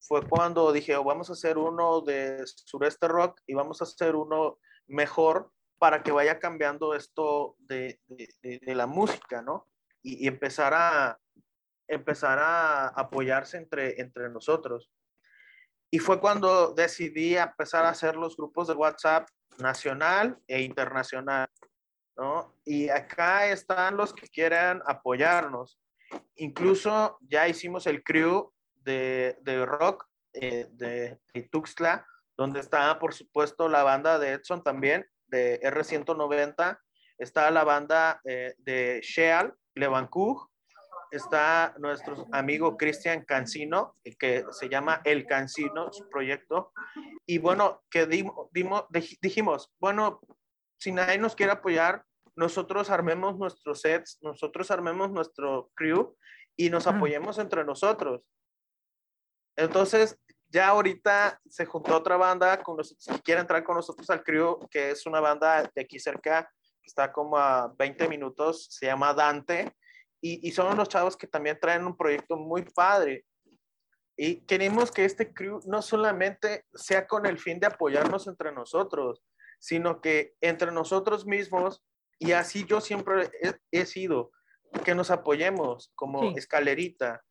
Fue cuando dije, vamos a hacer uno de Sureste Rock y vamos a hacer uno mejor para que vaya cambiando esto de, de, la música, ¿no? Y, y, empezar a empezar a apoyarse entre, entre nosotros. Y fue cuando decidí empezar a hacer los grupos de WhatsApp nacional e internacional, ¿no? Y acá están los que quieran apoyarnos. Incluso ya hicimos el crew de, de rock eh, de, Tuxtla, donde está, por supuesto, la banda de Edson también, de R190, está la banda eh, de Sheal, Levancug, está nuestro amigo Cristian Cancino, que se llama El Cancino, su proyecto. Y bueno, que dimos, dijimos, bueno, si nadie nos quiere apoyar, nosotros armemos nuestros sets, nosotros armemos nuestro crew y nos apoyemos entre nosotros. Entonces, ya ahorita se juntó otra banda con nosotros que quiere entrar con nosotros al crew, que es una banda de aquí cerca, que está como a 20 minutos, se llama Dante y, son unos chavos que también traen un proyecto muy padre. Y queremos que este crew no solamente sea con el fin de apoyarnos entre nosotros, sino que entre nosotros mismos, y así yo siempre he, sido, que nos apoyemos como escalerita.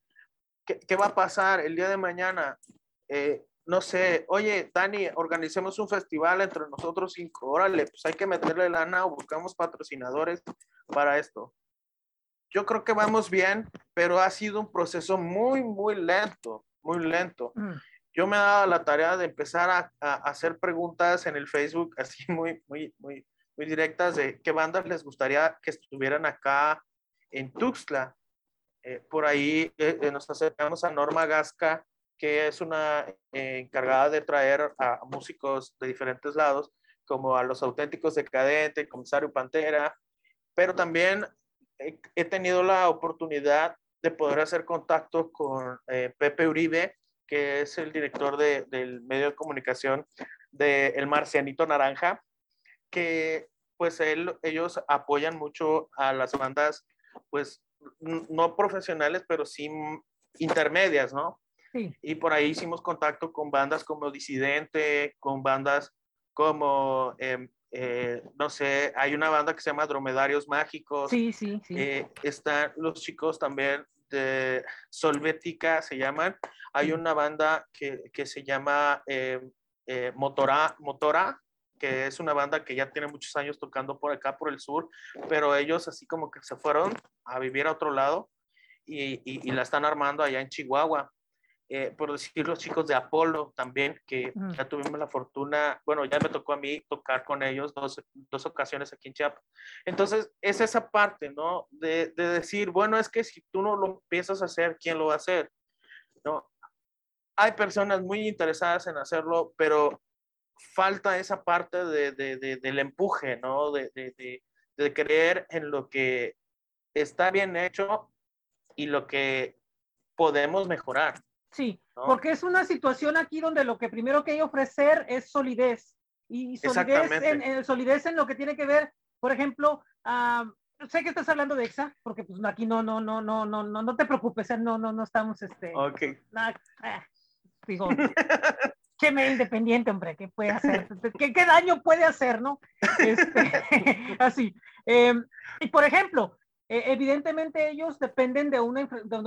¿Qué, ¿Qué, va a pasar el día de mañana? Eh, no sé, oye, Dani, organicemos un festival entre nosotros cinco, órale, pues hay que meterle lana o buscamos patrocinadores para esto yo creo que vamos bien, pero ha sido un proceso muy, muy lento, muy lento. Mm. Yo me he dado la tarea de empezar a, hacer preguntas en el Facebook, así muy, muy, muy, muy directas de qué bandas les gustaría que estuvieran acá en Tuxtla. Eh, por ahí eh, eh, nos acercamos a Norma Gasca, que es una encargada de traer a músicos de diferentes lados, como a los auténticos decadentes, Comisario Pantera, pero también he, tenido la oportunidad de poder hacer contacto con Pepe Uribe, que es el director de, del medio de comunicación de El Marcianito Naranja, que pues él, ellos apoyan mucho a las bandas, pues no profesionales, pero sí intermedias, ¿no? Sí. Y por ahí hicimos contacto con bandas como Disidente, con bandas como eh, eh, no sé, hay una banda que se llama Dromedarios Mágicos. Sí, sí, sí. Eh, están los chicos también de Solvética, se llaman. Hay una banda que, que se llama eh, Motora, Motora, que es una banda que ya tiene muchos años tocando por acá, por el sur, pero ellos así como que se fueron a vivir a otro lado y, y, y la están armando allá en Chihuahua. Eh, por decir los chicos de Apolo también, que mm. ya tuvimos la fortuna, bueno, ya me tocó a mí tocar con ellos dos, dos ocasiones aquí en Chiapas. Entonces, es esa parte, ¿no? De, de, decir, bueno, es que si tú no lo empiezas a hacer, ¿quién lo va a hacer? ¿No? Hay personas muy interesadas en hacerlo, pero falta esa parte de, de, del empuje, ¿no? De, de creer en lo que está bien hecho y lo que podemos mejorar. Sí, porque es una situación aquí donde lo que primero que hay que ofrecer es solidez. Y solidez en, en, solidez en lo que tiene que ver, por ejemplo, sé que estás hablando de EXA, porque pues aquí no, no, no, no, no, no, no te preocupes, ¿eh? no, no, no estamos, este, ok. Ah, digo, qué me independiente, hombre, ¿qué puede hacer? ¿Qué, qué daño puede hacer, no? Este, así. Em, y por ejemplo, eh, evidentemente ellos dependen de una, de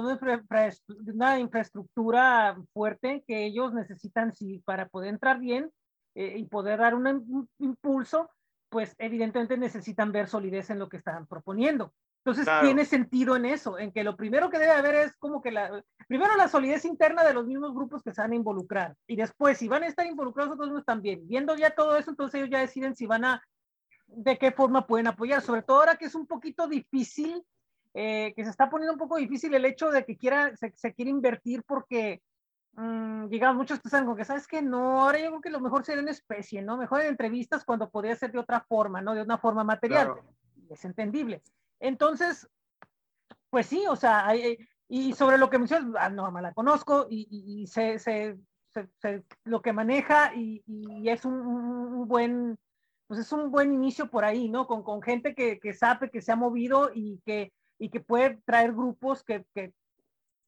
una, infraestructura fuerte que ellos necesitan sí, para poder entrar bien eh, y poder dar un, impulso, pues evidentemente necesitan ver solidez en lo que están proponiendo. Entonces tiene sentido en eso, en que lo primero que debe haber es como que la, primero la solidez interna de los mismos grupos que se van a involucrar y después si van a estar involucrados otros también. Viendo ya todo eso, entonces ellos ya deciden si van a de qué forma pueden apoyar, sobre todo ahora que es un poquito difícil, eh, que se está poniendo un poco difícil el hecho de que quiera, se, se quiere invertir porque, mmm, digamos, muchos piensan como que, ¿sabes que No, ahora yo creo que lo mejor sería en especie, ¿no? Mejor en entrevistas cuando podría ser de otra forma, ¿no? De una forma material. Es entendible. Entonces, pues sí, o sea, hay, y sobre lo que mencionas, ah, no, la conozco y, y, y se, se, se, lo que maneja y, y es un, un, buen pues es un buen inicio por ahí, ¿no? Con, con gente que, que sabe, que se ha movido y que, y que puede traer grupos que, que,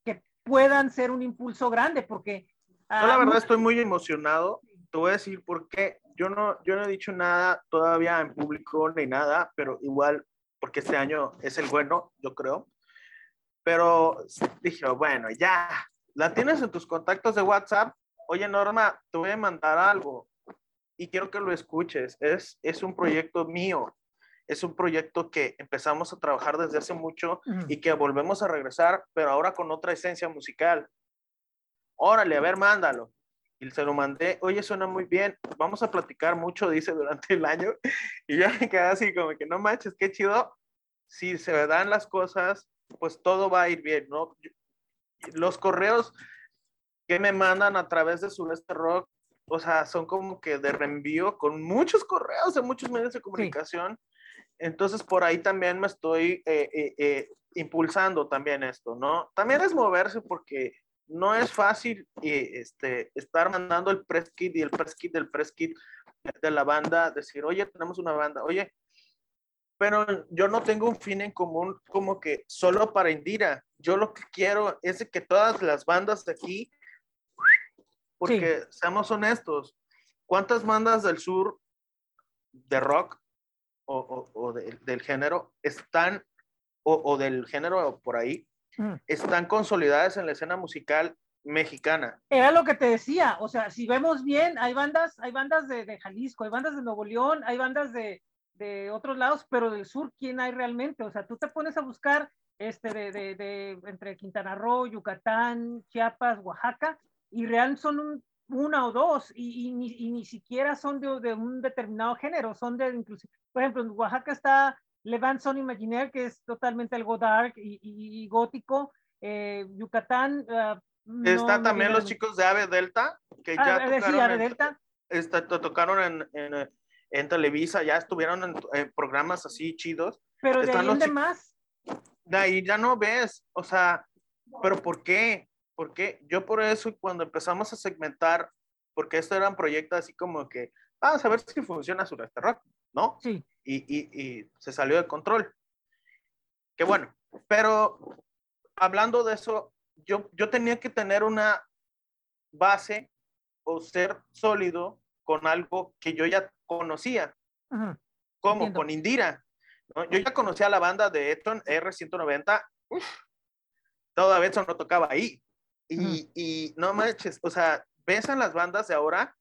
que puedan ser un impulso grande, porque... Yo la verdad estoy muy emocionado. Te voy a decir por qué. Yo no, yo no he dicho nada todavía en público ni nada, pero igual, porque este año es el bueno, yo creo. Pero dije, bueno, ya, la tienes en tus contactos de WhatsApp. Oye, Norma, te voy a mandar algo y quiero que lo escuches. Es, es un proyecto mío. Es un proyecto que empezamos a trabajar desde hace mucho y que volvemos a regresar, pero ahora con otra esencia musical. Órale, a ver, mándalo. Y se lo mandé, oye, suena muy bien, vamos a platicar mucho, dice, durante el año. Y yo me quedé así como que no manches, qué chido. Si se dan las cosas, pues todo va a ir bien, ¿no? Los correos que me mandan a través de Sureste Rock, o sea, son como que de reenvío con muchos correos de muchos medios de comunicación. Entonces, por ahí también me estoy eh, eh, eh, impulsando también esto, ¿no? También es moverse porque no es fácil este, estar mandando el press kit y el press kit del press kit de la banda, decir, oye, tenemos una banda, oye, pero yo no tengo un fin en común como que solo para Indira. Yo lo que quiero es que todas las bandas de aquí, porque seamos honestos, ¿cuántas bandas del sur de rock o, del género están, o, del género por ahí, mm. están consolidadas en la escena musical mexicana. Era lo que te decía, o sea, si vemos bien, hay bandas, hay bandas de, de Jalisco, hay bandas de Nuevo León, hay bandas de, de otros lados, pero del sur, ¿quién hay realmente? O sea, tú te pones a buscar este, de, de, de entre Quintana Roo, Yucatán, Chiapas, Oaxaca, y real son un, una o dos, y, y, ni, y, ni, siquiera son de, de, un determinado género, son de inclusive, por ejemplo, en Oaxaca está Levant Son Imaginaire, que es totalmente algo dark y, gótico, eh, Yucatán... Uh, no, está también los chicos de Ave Delta, que ya ah, tocaron, sí, Ave Delta. Está, tocaron en, en en Televisa, ya estuvieron en, programas así chidos. Pero de ahí de más. De ahí ya no ves, o sea, pero ¿por qué? ¿Por qué? Yo por eso cuando empezamos a segmentar, porque esto eran proyectos así como que, vamos a ver si funciona su rock, ¿no? Sí. Y, y, y se salió de control. Qué bueno, pero hablando de eso, yo, yo tenía que tener una base o ser sólido con algo que yo ya conocía, como con Indira. Yo ya conocía la banda de Eton R190, todavía eso no tocaba ahí. Y, y, no manches, o sea, ves en las bandas de ahora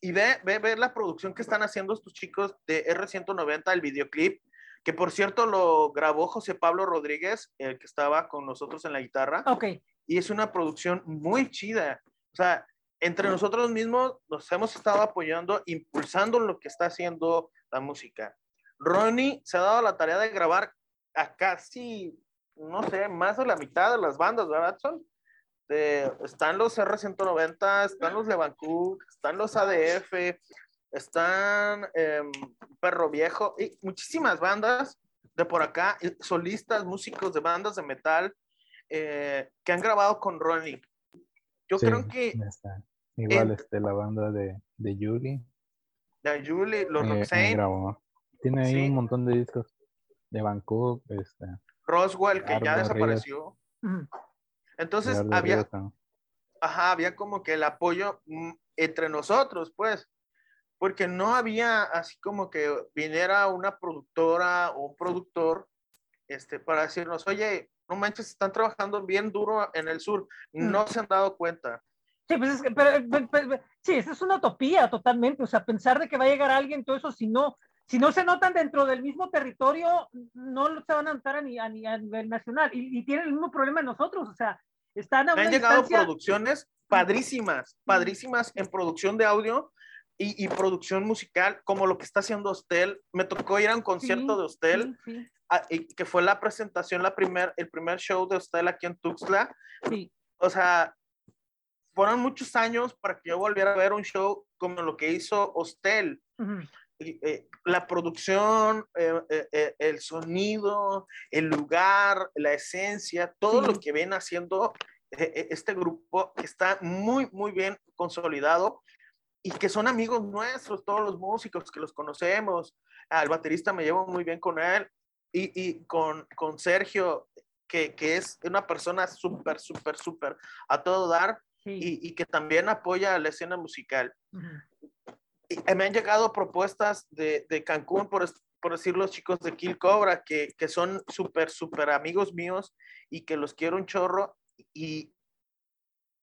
y ve, ve, ve la producción que están haciendo estos chicos de R190, el videoclip, que por cierto lo grabó José Pablo Rodríguez, el que estaba con nosotros en la guitarra. Ok. Y es una producción muy chida. O sea, entre nosotros mismos nos hemos estado apoyando, impulsando lo que está haciendo la música. Ronnie se ha dado la tarea de grabar a casi, no sé, más de la mitad de las bandas, ¿verdad, Son? están los R190, están los Levancook, están los ADF, están em, Perro Viejo y muchísimas bandas de por acá, solistas, músicos de bandas de metal eh, que han grabado con Ronnie. Yo creo que. Igual este, la banda de, de Julie. De Julie, los eh, Tiene ahí un montón de discos de Bangkok. Este, Roswell, que ya desapareció. Entonces había. Ajá, había como que el apoyo mm, entre nosotros, pues. Porque no había así como que viniera una productora o un productor este, para decirnos, oye, no manches, están trabajando bien duro en el sur, mm. no se han dado cuenta. Sí, pues es que, pero, sí, esa es una utopía totalmente, o sea, pensar de que va a llegar alguien, todo eso, si no, si no se notan dentro del mismo territorio, no se van a notar a, ni, a, nivel nacional, y, y, tienen el mismo problema nosotros, o sea, están a Han llegado producciones padrísimas, padrísimas en producción de audio, y, y, producción musical, como lo que está haciendo Hostel. Me tocó ir a un concierto de Hostel, que fue la presentación, la primer, el primer show de Hostel aquí en Tuxtla. Sí. O sea, fueron muchos años para que yo volviera a ver un show como lo que hizo Hostel. Eh, la producción, eh, eh, el sonido, el lugar, la esencia, todo lo que viene haciendo este grupo está muy, muy bien consolidado y que son amigos nuestros, todos los músicos que los conocemos. Al baterista me llevo muy bien con él y, y con, con Sergio, que, que, es una persona súper, súper, súper a todo dar y, y, que también apoya la escena musical. y me han llegado propuestas de, de Cancún, por, por decir los chicos de Kill Cobra, que, que son súper, súper amigos míos y que los quiero un chorro. Y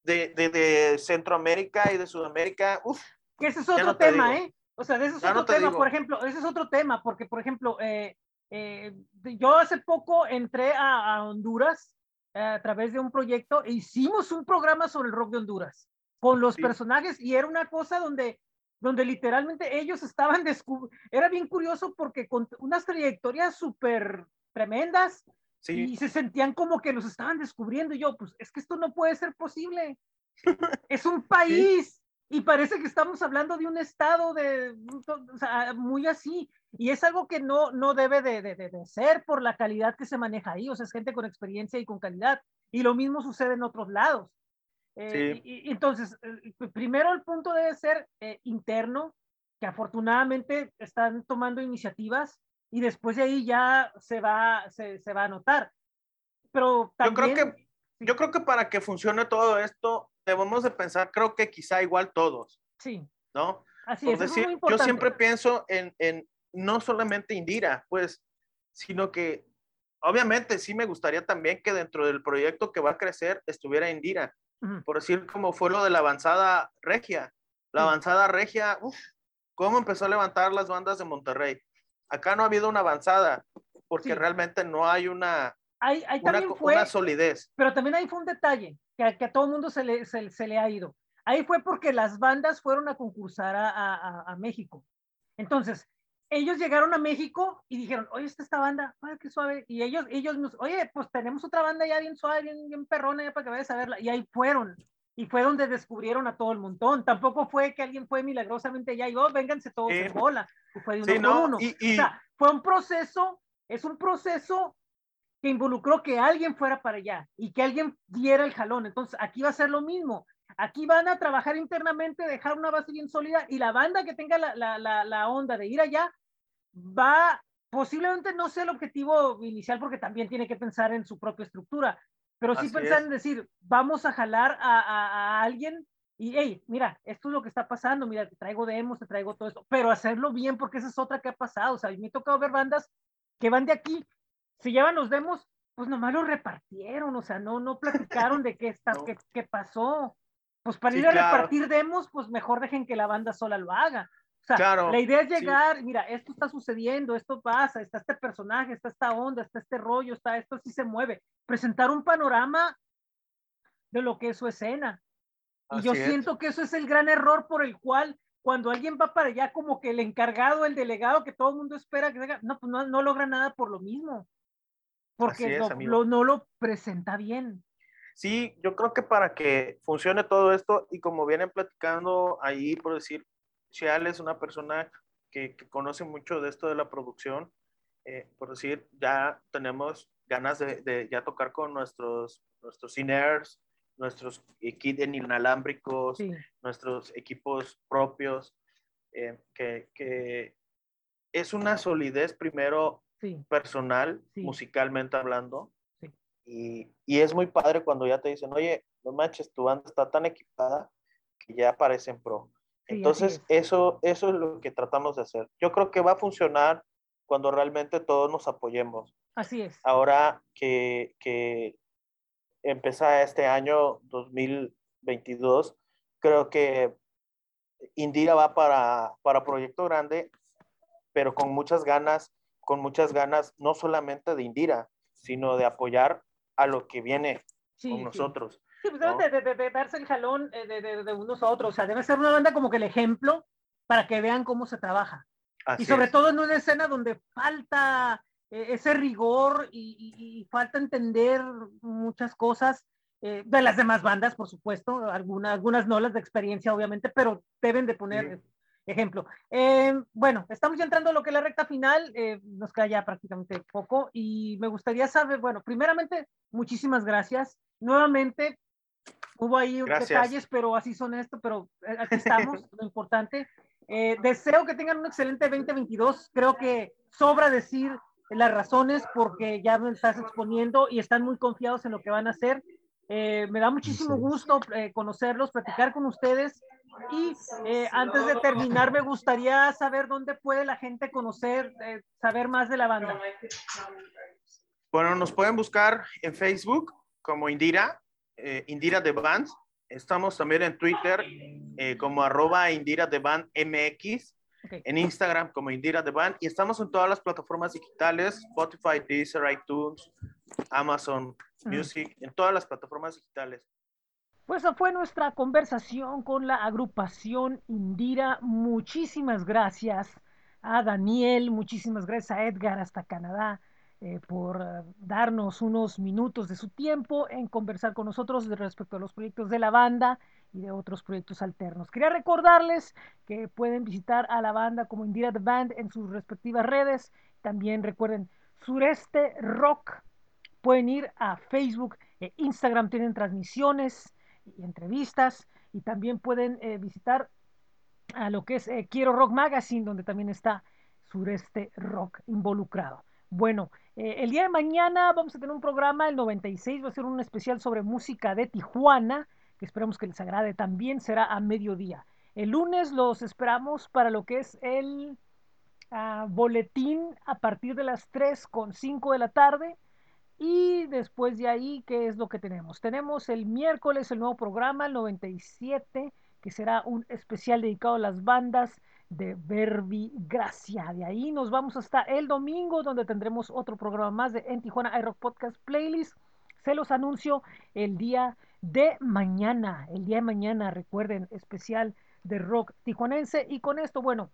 de, de, de Centroamérica y de Sudamérica, uff. Que ese es otro tema, ¿eh? O sea, de ese es otro tema, por ejemplo, ese es otro tema, porque, por ejemplo, eh, eh, yo hace poco entré a, a Honduras eh, a través de un proyecto e hicimos un programa sobre el rock de Honduras con los sí. personajes y era una cosa donde donde literalmente ellos estaban descubriendo, era bien curioso porque con unas trayectorias súper tremendas sí. y se sentían como que los estaban descubriendo y yo, pues es que esto no puede ser posible. es un país sí. y parece que estamos hablando de un estado de, o sea, muy así y es algo que no, no debe de, de, de, ser por la calidad que se maneja ahí, o sea, es gente con experiencia y con calidad y lo mismo sucede en otros lados. Eh, sí. y, y, entonces, eh, primero el punto debe ser eh, interno, que afortunadamente están tomando iniciativas y después de ahí ya se va, se, se va a notar. Pero también, yo creo que yo creo que para que funcione todo esto debemos de pensar, creo que quizá igual todos. Sí. ¿No? Así Por es, decir, yo siempre pienso en, en no solamente Indira, pues, sino que obviamente sí me gustaría también que dentro del proyecto que va a crecer estuviera Indira por decir como fue lo de la avanzada regia. La avanzada regia, uf, ¿cómo empezó a levantar las bandas de Monterrey? Acá no ha habido una avanzada, porque sí. realmente no hay una, hay, hay una, fue, una, solidez. Pero también ahí fue un detalle que, que a todo el mundo se le, se, se, le ha ido. Ahí fue porque las bandas fueron a concursar a, a, a México. Entonces, ellos llegaron a México y dijeron, oye, está esta banda, ay, qué suave. Y ellos, ellos nos, oye, pues tenemos otra banda ya bien suave, bien, bien perrona, ya para que vayas a verla. Y ahí fueron. Y fue donde descubrieron a todo el montón. Tampoco fue que alguien fue milagrosamente ya y, oh, vénganse todos sí. en bola. Y fue de uno sí, por no, uno. Y, y... O sea, fue un proceso, es un proceso que involucró que alguien fuera para allá y que alguien diera el jalón. Entonces, aquí va a ser lo mismo. Aquí van a trabajar internamente, dejar una base bien sólida y la banda que tenga la, la, la, la onda de ir allá va, posiblemente no sea el objetivo inicial porque también tiene que pensar en su propia estructura, pero sí Así pensar es. en decir, vamos a jalar a, a, a, alguien y, hey, mira, esto es lo que está pasando, mira, te traigo demos, te traigo todo esto, pero hacerlo bien porque esa es otra que ha pasado, o sea, me ha tocado ver bandas que van de aquí, se llevan los demos, pues nomás los repartieron, o sea, no, no platicaron de qué, está, no. qué, qué pasó. Pues para sí, ir a claro. repartir demos, pues mejor dejen que la banda sola lo haga. O sea, claro, la idea es llegar, sí. mira, esto está sucediendo, esto pasa, está este personaje, está esta onda, está este rollo, está esto sí se mueve. Presentar un panorama de lo que es su escena. Así y yo es. siento que eso es el gran error por el cual cuando alguien va para allá, como que el encargado, el delegado, que todo el mundo espera que venga, no, pues no, no logra nada por lo mismo. Porque es, no, lo, no lo presenta bien. Sí, yo creo que para que funcione todo esto, y como vienen platicando ahí, por decir, Chial es una persona que, que, conoce mucho de esto de la producción. Eh, por decir, ya tenemos ganas de, de, ya tocar con nuestros, nuestros iners, nuestros kits inalámbricos, sí. nuestros equipos propios, eh, que, que, es una solidez primero sí. personal, sí. musicalmente hablando. Y, y, es muy padre cuando ya te dicen, oye, no manches, tu banda está tan equipada que ya parecen pro. Entonces, eso, eso es lo que tratamos de hacer. Yo creo que va a funcionar cuando realmente todos nos apoyemos. Así es. Ahora que, que empieza este año 2022, creo que Indira va para, para Proyecto Grande, pero con muchas ganas, con muchas ganas, no solamente de Indira, sino de apoyar a lo que viene sí, con nosotros. Sí, pues ¿no? de, de, de, darse el jalón eh, de, de, unos a otros. O sea, debe ser una banda como que el ejemplo para que vean cómo se trabaja. Así y sobre es. todo en una escena donde falta eh, ese rigor y, y, y, falta entender muchas cosas eh, de las demás bandas, por supuesto. Algunas, algunas no las de experiencia, obviamente, pero deben de poner sí. ejemplo. Eh, bueno, estamos ya entrando a lo que es la recta final. nos queda ya prácticamente poco y me gustaría saber, bueno, primeramente, muchísimas gracias. Nuevamente, Hubo ahí detalles, pero así son esto, pero eh, aquí estamos, lo importante. Eh, deseo que tengan un excelente 2022. Creo que sobra decir las razones porque ya me estás exponiendo y están muy confiados en lo que van a hacer. Eh, me da muchísimo gusto conocerlos, platicar con ustedes. Y antes de terminar, me gustaría saber dónde puede la gente conocer, saber más de la banda. Bueno, nos pueden buscar en Facebook como Indira, Indira The Band. Estamos también en Twitter eh, como arroba Indira de MX, en Instagram como Indira de Band y estamos en todas las plataformas digitales, Spotify, Deezer, iTunes, Amazon Music, en todas las plataformas digitales. Pues esa fue nuestra conversación con la agrupación Indira. Muchísimas gracias a Daniel, muchísimas gracias a Edgar hasta Canadá. Eh, por eh, darnos unos minutos de su tiempo en conversar con nosotros respecto a los proyectos de la banda y de otros proyectos alternos. Quería recordarles que pueden visitar a la banda como Indira The Band en sus respectivas redes. También recuerden Sureste Rock. Pueden ir a Facebook e Instagram, tienen transmisiones y entrevistas. Y también pueden eh, visitar a lo que es Quiero Rock Magazine, donde también está Sureste Rock involucrado. Bueno, eh, el día de mañana vamos a tener un programa, el 96, va a ser un especial sobre música de Tijuana, que esperamos que les agrade también, será a mediodía. El lunes los esperamos para lo que es el ah, boletín a partir de las 3 con 5 de la tarde. Y después de ahí, ¿qué es lo que tenemos? Tenemos el miércoles el nuevo programa, el 97, que será un especial dedicado a las bandas de Verbi Gracia. De ahí nos vamos hasta el domingo, donde tendremos otro programa más de En Tijuana iRock Podcast Playlist. Se los anuncio el día de mañana. El día de mañana, recuerden, especial de rock tijuanense. Y con esto, bueno,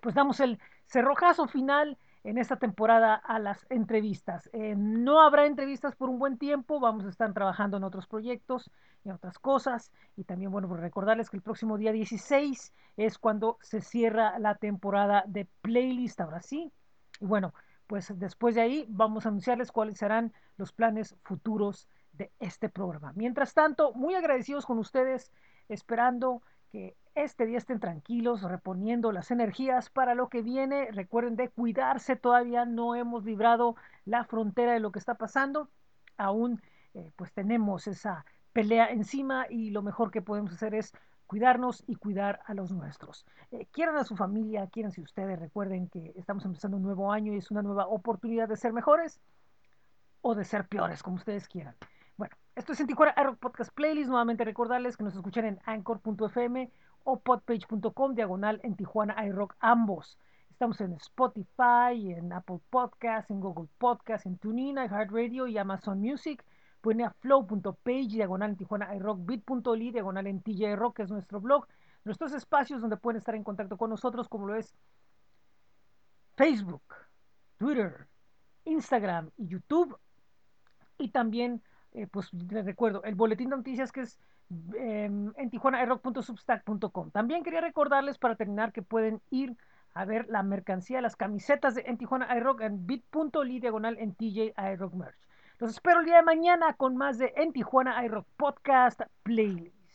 pues damos el cerrojazo final en esta temporada a las entrevistas. Eh, no habrá entrevistas por un buen tiempo, vamos a estar trabajando en otros proyectos y otras cosas. Y también, bueno, pues recordarles que el próximo día 16 es cuando se cierra la temporada de playlist, ahora sí. Y bueno, pues después de ahí vamos a anunciarles cuáles serán los planes futuros de este programa. Mientras tanto, muy agradecidos con ustedes, esperando que este día estén tranquilos, reponiendo las energías para lo que viene. Recuerden de cuidarse, todavía no hemos librado la frontera de lo que está pasando. Aún eh, pues tenemos esa pelea encima y lo mejor que podemos hacer es cuidarnos y cuidar a los nuestros. Eh, quieran a su familia, si ustedes, recuerden que estamos empezando un nuevo año y es una nueva oportunidad de ser mejores o de ser peores, como ustedes quieran. Bueno, esto es en Tijuana Podcast Playlist. Nuevamente recordarles que nos escuchan en anchor.fm o podpage.com diagonal en Tijuana iRock ambos. Estamos en Spotify, en Apple Podcasts, en Google Podcasts, en TuneIn, iHeartRadio y Amazon Music. Pueden ir a flow.page diagonal en Tijuana iRock, bit.ly diagonal en TJ Rock, que es nuestro blog. Nuestros espacios donde pueden estar en contacto con nosotros, como lo es Facebook, Twitter, Instagram y YouTube. Y también, eh, pues les recuerdo, el boletín de noticias que es Em, en tijuanairock.substack.com. También quería recordarles para terminar que pueden ir a ver la mercancía, las camisetas de En Tijuana iRock en bit.ly diagonal en TJ iRock Merch. Los espero el día de mañana con más de En Tijuana iRock Podcast Playlist.